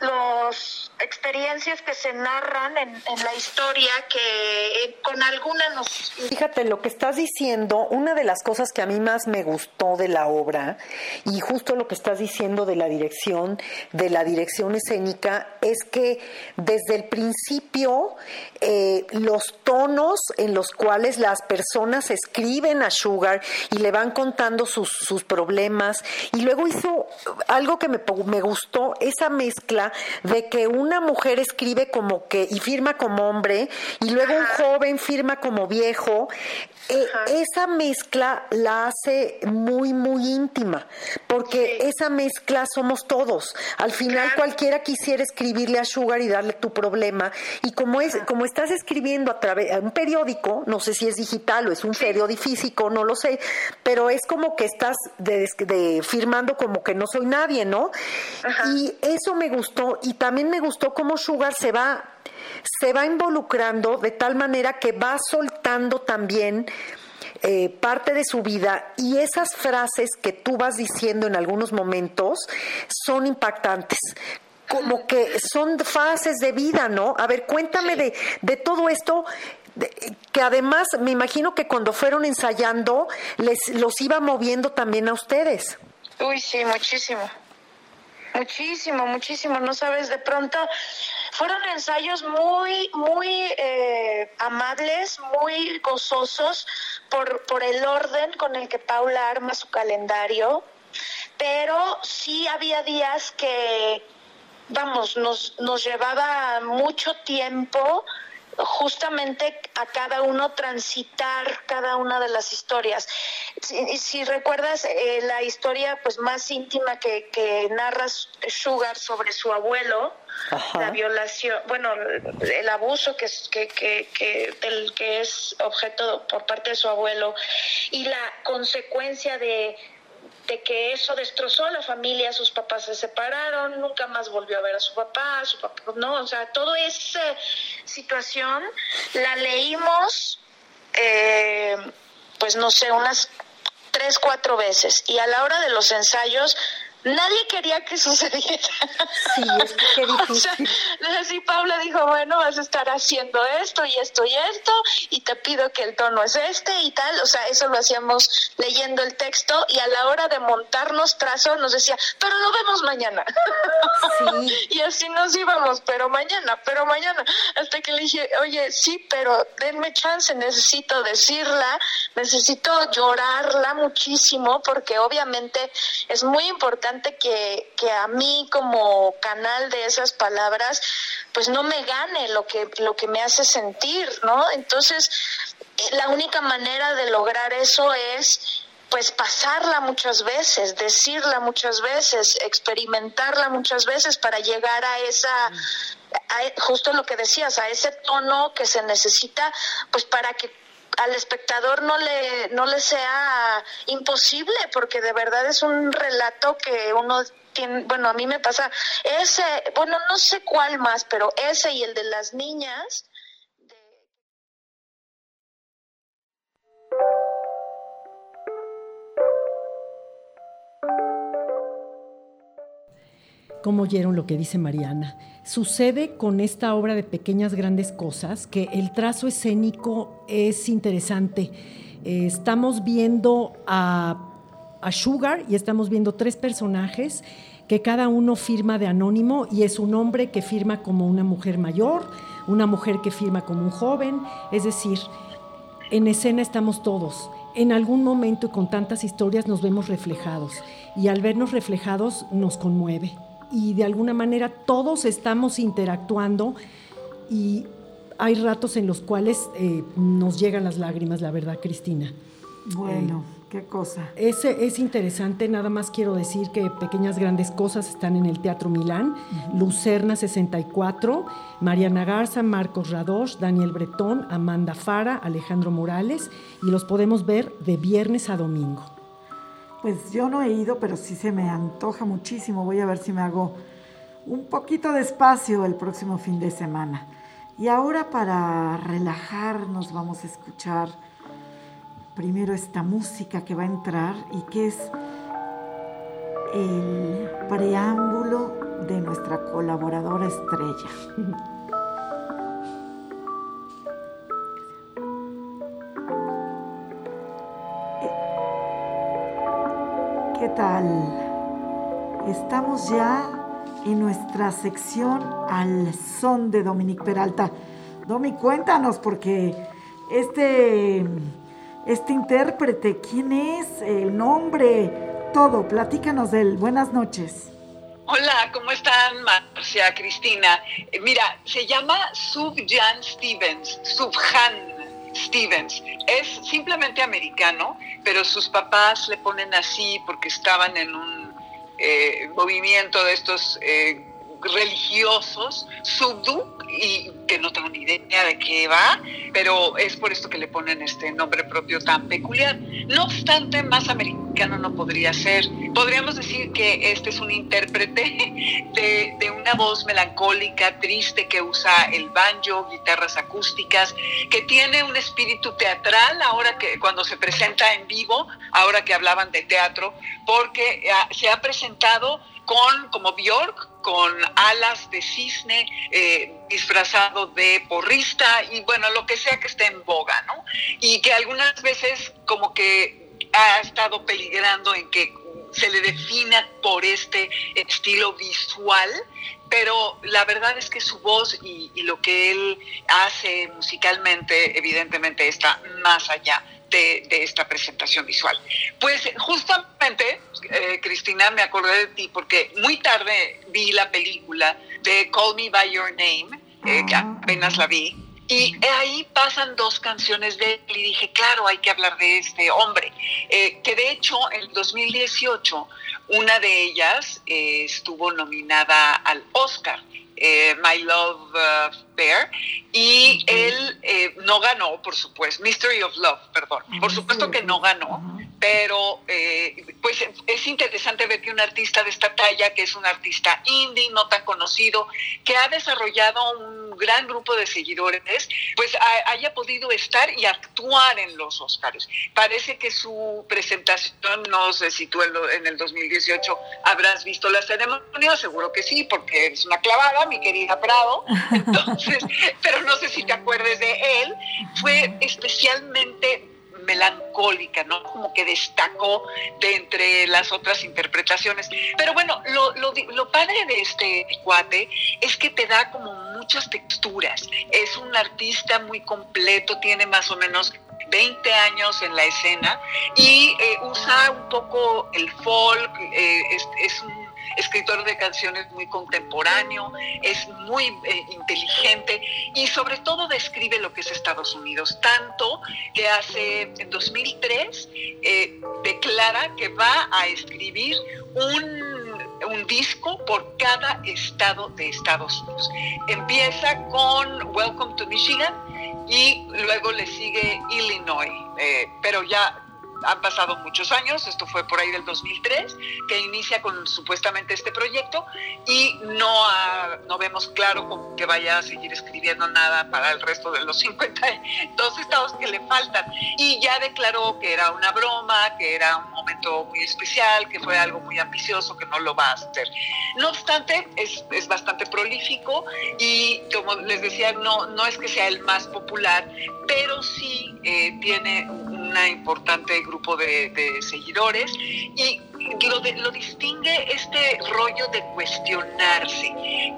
las experiencias que se narran en, la historia que eh, con alguna nos... Fíjate, lo que estás diciendo, una de las cosas que a mí más me gustó de la obra, y justo lo que estás diciendo de la dirección, de la dirección escénica, es que desde el principio eh, los tonos en los cuales las personas escriben a Sugar y le van contando sus, sus problemas, y luego hizo algo que me, me gustó, esa mezcla de que una mujer escribe como que y firma como hombre y luego un joven firma como viejo, eh, esa mezcla la hace muy, muy íntima, porque esa mezcla somos todos. Al final cualquiera quisiera escribirle a Sugar y darle tu problema. Y como es, como estás escribiendo a través de un periódico, no sé si es digital o es un periódico físico, no lo sé, pero es como que estás de, firmando como que no soy nadie, ¿no? Y eso me gustó, y también me gustó cómo Sugar se va se va involucrando de tal manera que va soltando también eh, parte de su vida y esas frases que tú vas diciendo en algunos momentos son impactantes como que son fases de vida, ¿no? A ver, cuéntame de, de todo esto, que además me imagino que cuando fueron ensayando les los iba moviendo también a ustedes. Uy, sí, muchísimo. Muchísimo, muchísimo. No sabes, de pronto fueron ensayos muy, muy eh, amables, muy gozosos por, por el orden con el que Paula arma su calendario, pero sí había días que, vamos, nos, nos llevaba mucho tiempo justamente a cada uno transitar cada una de las historias. Si, si recuerdas eh, la historia pues más íntima que, que narra Sugar sobre su abuelo, la violación, bueno, el abuso que, que, que, del que es objeto por parte de su abuelo y la consecuencia de de que eso destrozó a la familia, sus papás se separaron, nunca más volvió a ver a su papá, su papá, no, o sea, toda esa situación la leímos, eh, pues no sé, unas tres, cuatro veces, y a la hora de los ensayos nadie quería que sucediera. Sí, es que qué difícil. así Paula dijo, bueno, vas a estar haciendo esto y esto y esto, y te pido que el tono es este y tal. O sea, eso lo hacíamos leyendo el texto y a la hora de montarnos trazo nos decía, pero lo vemos mañana. Sí. y así nos íbamos, pero mañana, pero mañana. Hasta que le dije, oye, sí, pero denme chance, necesito decirla, necesito llorarla muchísimo, porque obviamente es muy importante que, a mí como canal de esas palabras, pues no me gane lo que, lo que me hace sentir, ¿no? Entonces, eh, la única manera de lograr eso es pues pasarla muchas veces, decirla muchas veces, experimentarla muchas veces para llegar a esa, justo lo que decías, a ese tono que se necesita, pues para que al espectador no le, no le sea imposible, porque de verdad es un relato que uno tiene, bueno, a mí me pasa ese, bueno, no sé cuál más, pero ese y el de las niñas. ¿Cómo oyeron lo que dice Mariana? Sucede con esta obra de pequeñas grandes cosas que el trazo escénico es interesante. Eh, estamos viendo a, Sugar y estamos viendo tres personajes que cada uno firma de anónimo y es un hombre que firma como una mujer mayor, una mujer que firma como un joven, es decir, en escena estamos todos. En algún momento y con tantas historias nos vemos reflejados y al vernos reflejados nos conmueve y de alguna manera todos estamos interactuando y hay ratos en los cuales eh, nos llegan las lágrimas, la verdad, Cristina. Bueno, qué cosa. Es, es interesante, nada más quiero decir que Pequeñas Grandes Cosas están en el Teatro Milán, Lucerna 64, Mariana Garza, Marcos Radosh, Daniel Bretón, Amanda Fara, Alejandro Morales, y los podemos ver de viernes a domingo. Pues yo no he ido, pero sí se me antoja muchísimo. Voy a ver si me hago un poquito de espacio el próximo fin de semana. Y ahora para relajarnos vamos a escuchar primero esta música que va a entrar y que es el preámbulo de nuestra colaboradora estrella. tal? Estamos ya en nuestra sección al son de Dominique Peralta. Domi, cuéntanos, porque este, este intérprete, ¿quién es? El nombre, todo, platícanos de él. Buenas noches. Hola, ¿cómo están, Marcia, Cristina? Eh, mira, se llama Subjan Stevens, Subhan Stevens. Es simplemente americano, pero sus papás le ponen así porque estaban en un eh, movimiento de estos eh, religiosos, Subdu, y que no tengo ni idea de qué va, pero es por esto que le ponen este nombre propio tan peculiar. No obstante, más americano no podría ser. Podríamos decir que este es un intérprete de, una voz melancólica, triste, que usa el banjo, guitarras acústicas, que tiene un espíritu teatral ahora que cuando se presenta en vivo, ahora que hablaban de teatro, porque ah, se ha presentado con, como Bjork, con alas de cisne, eh, disfrazado de porrista y bueno, lo que sea que esté en boga, ¿no? Y que algunas veces como que ha estado peligrando en que se le defina por este estilo visual, pero la verdad es que su voz y, y lo que él hace musicalmente evidentemente está más allá de, esta presentación visual. Pues justamente, eh, Cristina, me acordé de ti porque muy tarde vi la película de Call Me By Your Name, eh, que ah. apenas la vi, y ahí pasan dos canciones de él y dije, claro, hay que hablar de este hombre, eh, que de hecho en 2018 una de ellas estuvo nominada al Oscar. My Love Bear y él eh, no ganó, por supuesto, Mystery of Love, perdón, por supuesto que no ganó, pero eh, pues es interesante ver que un artista de esta talla, que es un artista indie, no tan conocido, que ha desarrollado un gran grupo de seguidores, pues haya podido estar y actuar en los Oscars. Parece que su presentación, no sé si tú en, el 2018 habrás visto la ceremonia, seguro que sí, porque es una clavada, mi querida Prado. Entonces, pero no sé si te acuerdes de él, fue especialmente melancólica, ¿no? Como que destacó de entre las otras interpretaciones. Pero bueno, lo, lo, padre de este cuate es que te da como muchas texturas. Es un artista muy completo, tiene más o menos 20 años en la escena y eh, usa un poco el folk, eh, es un escritor de canciones muy contemporáneo, es muy eh, inteligente y sobre todo describe lo que es Estados Unidos, tanto que hace en 2003 eh, declara que va a escribir un, disco por cada estado de Estados Unidos. Empieza con Welcome to Michigan y luego le sigue Illinois, eh, pero ya han pasado muchos años, esto fue por ahí del 2003, que inicia con supuestamente este proyecto y no, no vemos claro que vaya a seguir escribiendo nada para el resto de los 52 estados que le faltan. Y ya declaró que era una broma, que era un momento muy especial, que fue algo muy ambicioso, que no lo va a hacer. No obstante, es, es bastante prolífico y como les decía, no, no es que sea el más popular, pero sí eh, tiene una importante grupo de, seguidores y lo, lo, distingue este rollo de cuestionarse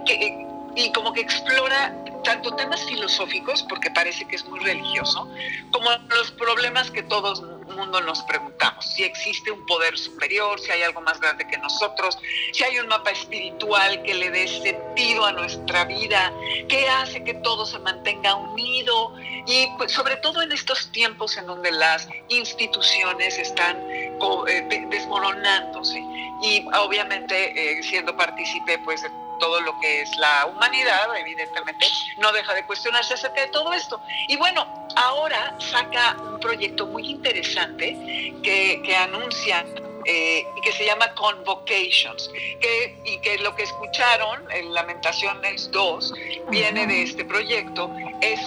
que, y como que explora tanto temas filosóficos, porque parece que es muy religioso, como los problemas que todos mundo nos preguntamos. Si existe un poder superior, si hay algo más grande que nosotros, si hay un mapa espiritual que le dé sentido a nuestra vida, qué hace que todo se mantenga unido y pues, sobre todo en estos tiempos en donde las instituciones están eh, desmoronándose y obviamente eh, siendo partícipe pues de todo lo que es la humanidad, evidentemente, no deja de cuestionarse acerca de todo esto. Y bueno, ahora saca un proyecto muy interesante que, que anuncia eh, y que se llama Convocations, que, y que lo que escucharon en Lamentaciones 2 viene de este proyecto, es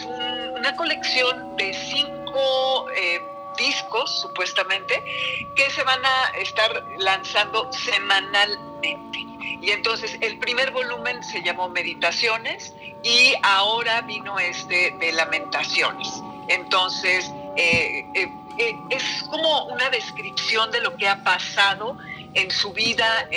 una colección de cinco... Eh, discos, supuestamente, que se van a estar lanzando semanalmente. Y entonces el primer volumen se llamó Meditaciones y ahora vino este de Lamentaciones. Entonces, eh, eh, eh, es como una descripción de lo que ha pasado en su vida,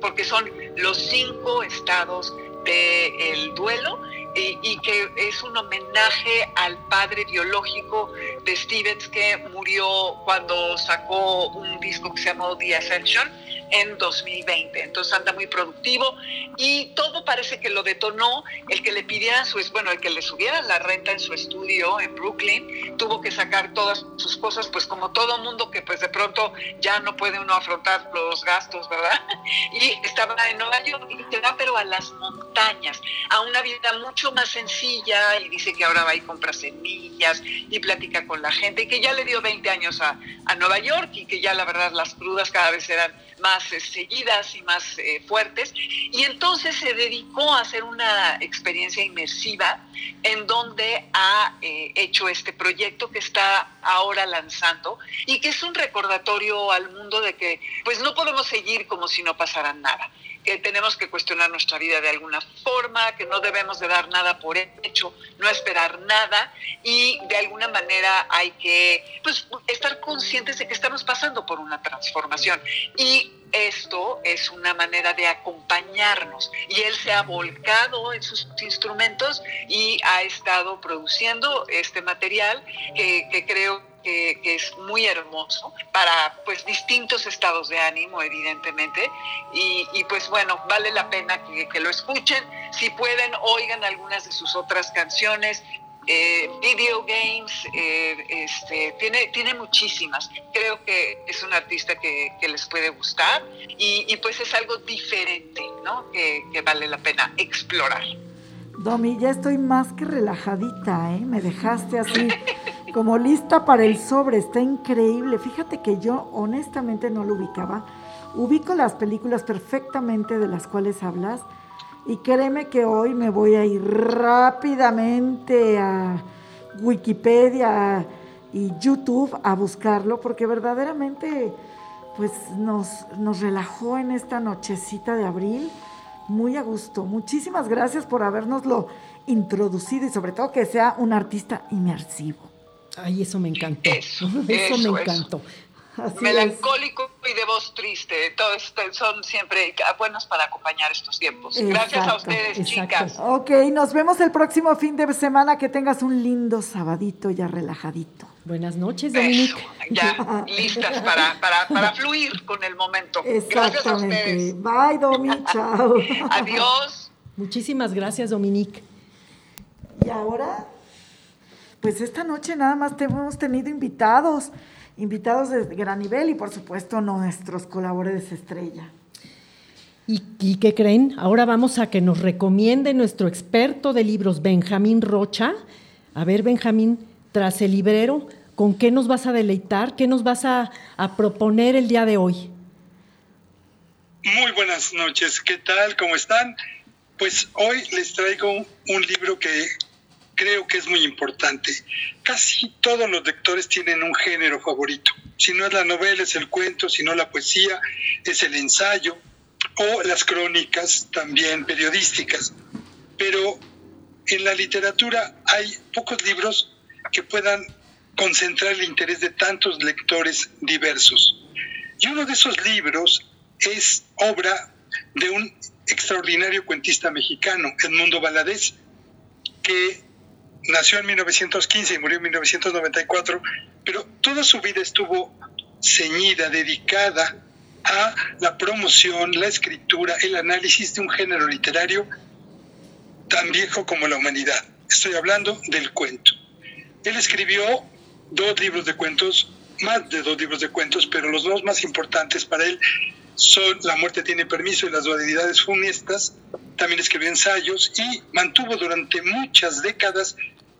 porque son los cinco estados del duelo y, que es un homenaje al padre biológico de Stevens que murió cuando sacó un disco que se llamó The Ascension en 2020. Entonces anda muy productivo y todo parece que lo detonó el que le pidieran su, bueno, el que le subieran la renta en su estudio en Brooklyn, tuvo que sacar todas sus cosas, pues como todo mundo que pues de pronto ya no puede uno afrontar los gastos, ¿verdad? Y estaba en Nueva York y te va pero a las montañas, a una vida mucho más sencilla y dice que ahora va y compra semillas y platica con la gente y que ya le dio 20 años a, a Nueva York y que ya la verdad las crudas cada vez eran más eh, seguidas y más eh, fuertes. Y entonces se dedicó a hacer una experiencia inmersiva en donde ha eh, hecho este proyecto que está ahora lanzando y que es un recordatorio al mundo de que pues no podemos seguir como si no pasara nada que tenemos que cuestionar nuestra vida de alguna forma, que no debemos de dar nada por hecho, no esperar nada y de alguna manera hay que pues, estar conscientes de que estamos pasando por una transformación. Y esto es una manera de acompañarnos. Y él se ha volcado en sus instrumentos y ha estado produciendo este material que, creo que, es muy hermoso para pues distintos estados de ánimo, evidentemente. Y, pues bueno, vale la pena que, lo escuchen. Si pueden, oigan algunas de sus otras canciones. Eh, video games, eh, este, tiene, tiene muchísimas. Creo que es un artista que, les puede gustar y, pues es algo diferente, ¿no? Que, que vale la pena explorar. Domi, ya estoy más que relajadita, ¿eh? Me dejaste así como lista para el sobre, está increíble. Fíjate que yo honestamente no lo ubicaba. Ubico las películas perfectamente de las cuales hablas y créeme que hoy me voy a ir rápidamente a Wikipedia y YouTube a buscarlo porque verdaderamente pues nos, nos relajó en esta nochecita de abril muy a gusto. Muchísimas gracias por habernoslo introducido y sobre todo que sea un artista inmersivo. Ay, eso me encantó. Eso, me encantó. Melancólico y de voz triste. Todos son siempre buenos para acompañar estos tiempos. Gracias a ustedes, chicas. Ok, nos vemos el próximo fin de semana. Que tengas un lindo sabadito ya relajadito. Buenas noches, Dominique. ya listas para, para, para, fluir con el momento. Gracias a ustedes. Bye, Domi. Chao. Adiós. Muchísimas gracias, Dominique. Y ahora, pues esta noche nada más hemos tenido invitados invitados de gran nivel y por supuesto nuestros colaboradores estrella. ¿Y, qué creen? Ahora vamos a que nos recomiende nuestro experto de libros, Benjamín Rocha. A ver, Benjamín, tras el librero, ¿con qué nos vas a deleitar? ¿Qué nos vas a, a proponer el día de hoy? Muy buenas noches, ¿qué tal? ¿Cómo están? Pues hoy les traigo un libro que creo que es muy importante. Casi todos los lectores tienen un género favorito. Si no es la novela, es el cuento, si no la poesía, es el ensayo o las crónicas también periodísticas. Pero en la literatura hay pocos libros que puedan concentrar el interés de tantos lectores diversos. Y uno de esos libros es obra de un extraordinario cuentista mexicano, Edmundo Valadez, que nació en 1915 y murió en 1994, pero toda su vida estuvo ceñida, dedicada a la promoción, la escritura, el análisis de un género literario tan viejo como la humanidad. Estoy hablando del cuento. Él escribió dos libros de cuentos, más de dos libros de cuentos, pero los dos más importantes para él son La muerte tiene permiso y las dualidades funestas. También escribió ensayos y mantuvo durante muchas décadas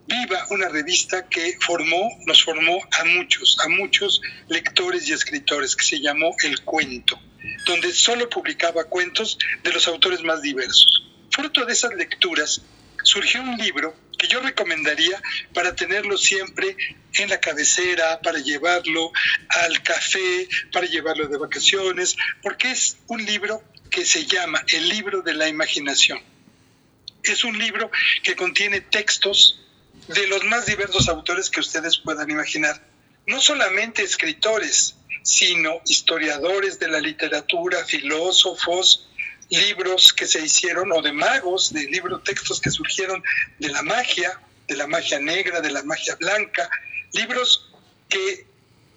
viva una revista que formó, nos formó a muchos, a muchos lectores y escritores, que se llamó El Cuento, donde solo publicaba cuentos de los autores más diversos. Fruto de esas lecturas surgió un libro que yo recomendaría para tenerlo siempre en la cabecera, para llevarlo al café, para llevarlo de vacaciones, porque es un libro que se llama El libro de la imaginación. Es un libro que contiene textos de los más diversos autores que ustedes puedan imaginar. No solamente escritores, sino historiadores de la literatura, filósofos, libros que se hicieron, o de magos, de libros, textos que surgieron de la magia, de la magia negra, de la magia blanca, libros que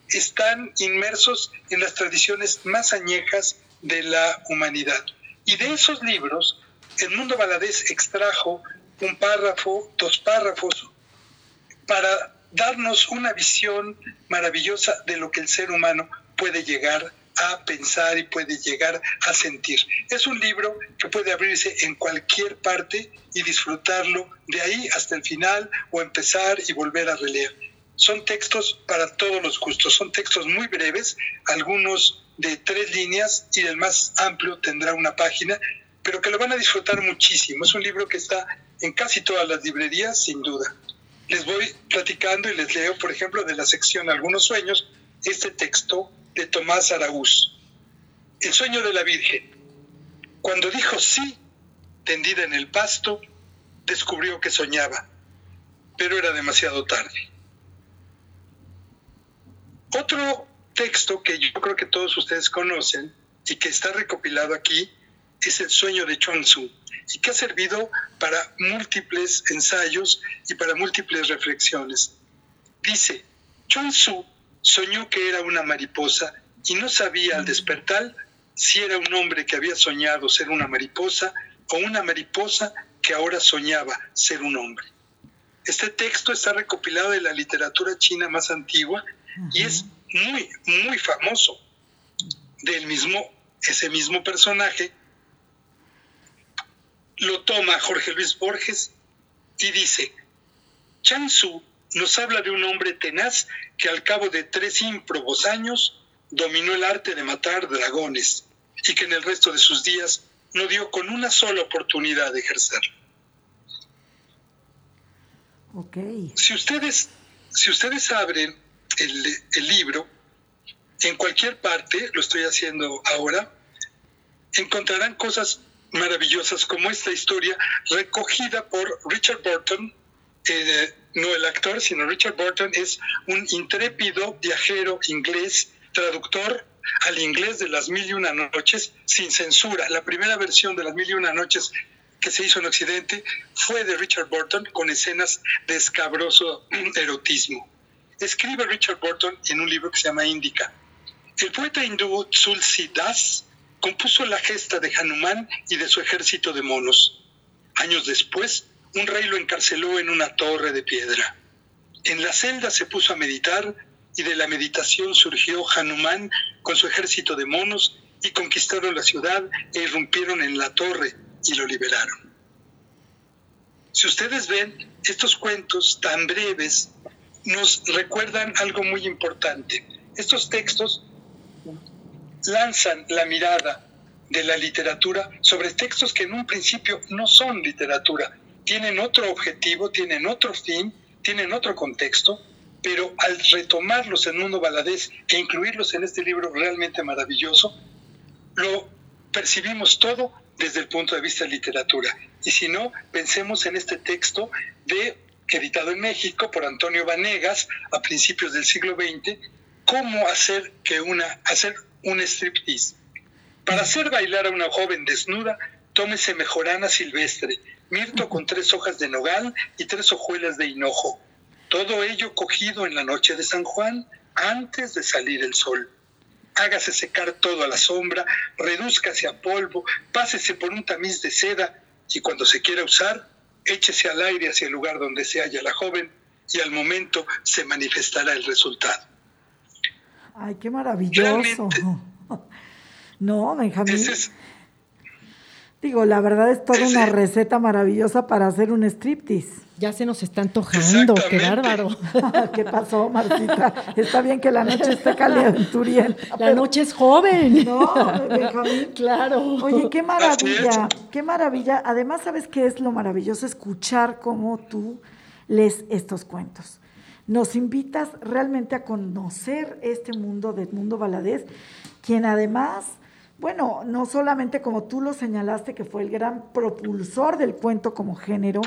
están inmersos en las tradiciones más añejas de la humanidad. Y de esos libros, el mundo baladés extrajo un párrafo, dos párrafos, para darnos una visión maravillosa de lo que el ser humano puede llegar a pensar y puede llegar a sentir. Es un libro que puede abrirse en cualquier parte y disfrutarlo de ahí hasta el final o empezar y volver a releer. Son textos para todos los gustos, son textos muy breves, algunos de tres líneas y el más amplio tendrá una página, pero que lo van a disfrutar muchísimo. Es un libro que está en casi todas las librerías, sin duda. Les voy platicando y les leo, por ejemplo, de la sección Algunos sueños, este texto de Tomás Araúz. El sueño de la Virgen. Cuando dijo sí, tendida en el pasto, descubrió que soñaba, pero era demasiado tarde. Otro texto que yo creo que todos ustedes conocen y que está recopilado aquí es El sueño de Tzu y que ha servido para múltiples ensayos y para múltiples reflexiones. Dice, Tzu soñó que era una mariposa y no sabía al despertar si era un hombre que había soñado ser una mariposa o una mariposa que ahora soñaba ser un hombre. Este texto está recopilado de la literatura china más antigua y es muy, muy famoso. Del mismo, ese mismo personaje lo toma Jorge Luis Borges y dice, Chang Tzu nos habla de un hombre tenaz que al cabo de tres ímprobos años dominó el arte de matar dragones y que en el resto de sus días no dio con una sola oportunidad de ejercer. Okay. Si ustedes, si ustedes abren el, el libro, en cualquier parte, lo estoy haciendo ahora, encontrarán cosas maravillosas como esta historia recogida por Richard Burton, eh, no el actor, sino Richard Burton, es un intrépido viajero inglés, traductor al inglés de Las Mil y Una Noches sin censura. La primera versión de Las Mil y Una Noches que se hizo en Occidente fue de Richard Burton con escenas de escabroso erotismo. Escribe Richard Burton en un libro que se llama Indica. El poeta hindú Tulsidas compuso la gesta de Hanuman y de su ejército de monos. Años después, un rey lo encarceló en una torre de piedra. En la celda se puso a meditar y de la meditación surgió Hanuman con su ejército de monos y conquistaron la ciudad e irrumpieron en la torre y lo liberaron. Si ustedes ven, estos cuentos tan breves nos recuerdan algo muy importante. Estos textos lanzan la mirada de la literatura sobre textos que en un principio no son literatura, tienen otro objetivo, tienen otro fin, tienen otro contexto, pero al retomarlos en Mundo Baladés e incluirlos en este libro realmente maravilloso, lo percibimos todo desde el punto de vista de literatura. Y si no, pensemos en este texto de editado en México por Antonio Vanegas a principios del siglo XX, cómo hacer que una hacer un striptease. Para hacer bailar a una joven desnuda, tómese mejorana silvestre, mirto con tres hojas de nogal y tres hojuelas de hinojo. Todo ello cogido en la noche de San Juan, antes de salir el sol. Hágase secar todo a la sombra, redúzcase a polvo, pásese por un tamiz de seda y cuando se quiera usar, échese al aire hacia el lugar donde se halla la joven y al momento se manifestará el resultado. Ay, qué maravilloso. no, Benjamín. Digo, la verdad es toda una receta maravillosa para hacer un striptease. Ya se nos está antojando, qué bárbaro. ¿Qué pasó, Marcita? Está bien que la noche esté calenturienta. La noche es joven. No, Benjamín. Claro. Oye, qué maravilla, qué maravilla. Además, ¿sabes qué es lo maravilloso? Escuchar cómo tú lees estos cuentos. Nos invitas realmente a conocer este mundo de Mundo Valadez, quien además, bueno, no solamente como tú lo señalaste, que fue el gran propulsor del cuento como género,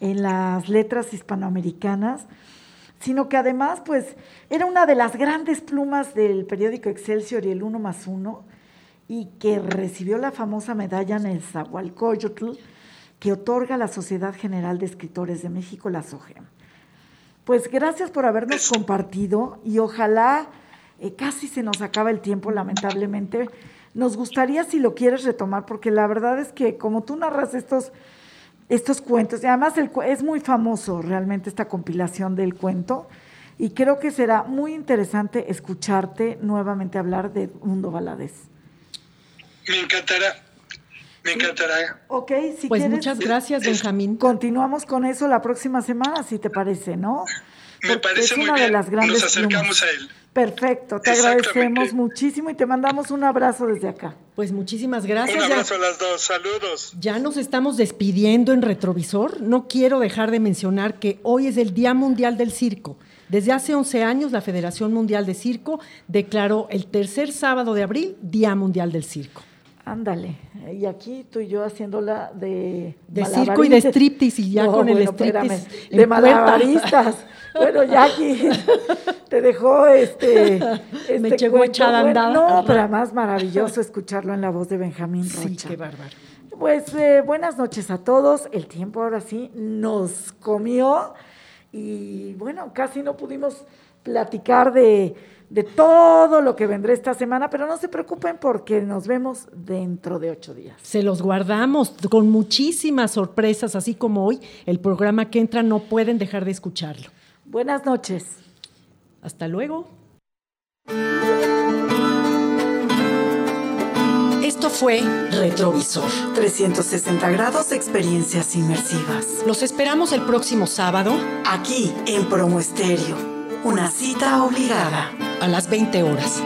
en las letras hispanoamericanas, sino que además, pues, era una de las grandes plumas del periódico Excelsior y el Uno más Uno, y que recibió la famosa medalla en el Zahualcoyotl que otorga la Sociedad General de Escritores de México, la SOGEM. Pues gracias por habernos compartido y ojalá eh, casi se nos acaba el tiempo, lamentablemente. Nos gustaría si lo quieres retomar, porque la verdad es que como tú narras estos estos cuentos. Y además es muy famoso realmente esta compilación del cuento y creo que será muy interesante escucharte nuevamente hablar de Mundo Valadez. Me encantará. Me encantará. Ok, si Pues muchas gracias, Benjamín. Continuamos con eso la próxima semana, si te parece, ¿no? Me parece muy bien. Nos acercamos a él. Perfecto, te agradecemos muchísimo y te mandamos un abrazo desde acá. Pues muchísimas gracias. Un abrazo a las dos, saludos. Ya nos estamos despidiendo en Retrovisor. No quiero dejar de mencionar que hoy es el Día Mundial del Circo. Desde hace 11 años la Federación Mundial de Circo declaró el tercer sábado de abril Día Mundial del Circo. Ándale, y aquí tú y yo haciéndola de... De circo y de striptease y ya con el striptease. De malabaristas. bueno, Jackie te dejó este. Me este llegó echada andada. No, pero además maravilloso escucharlo en la voz de Benjamín Rocha. Sí, qué bárbaro. Pues eh, buenas noches a todos. El tiempo ahora sí nos comió y bueno, casi no pudimos platicar de de todo lo que vendrá esta semana, pero no se preocupen porque nos vemos dentro de ocho días. Se los guardamos con muchísimas sorpresas, así como hoy el programa que entra no pueden dejar de escucharlo. Buenas noches. Hasta luego. Esto fue Retrovisor. 360 grados de experiencias inmersivas. Los esperamos el próximo sábado. Aquí en Promo Estéreo. Una cita obligada. A las 20 horas.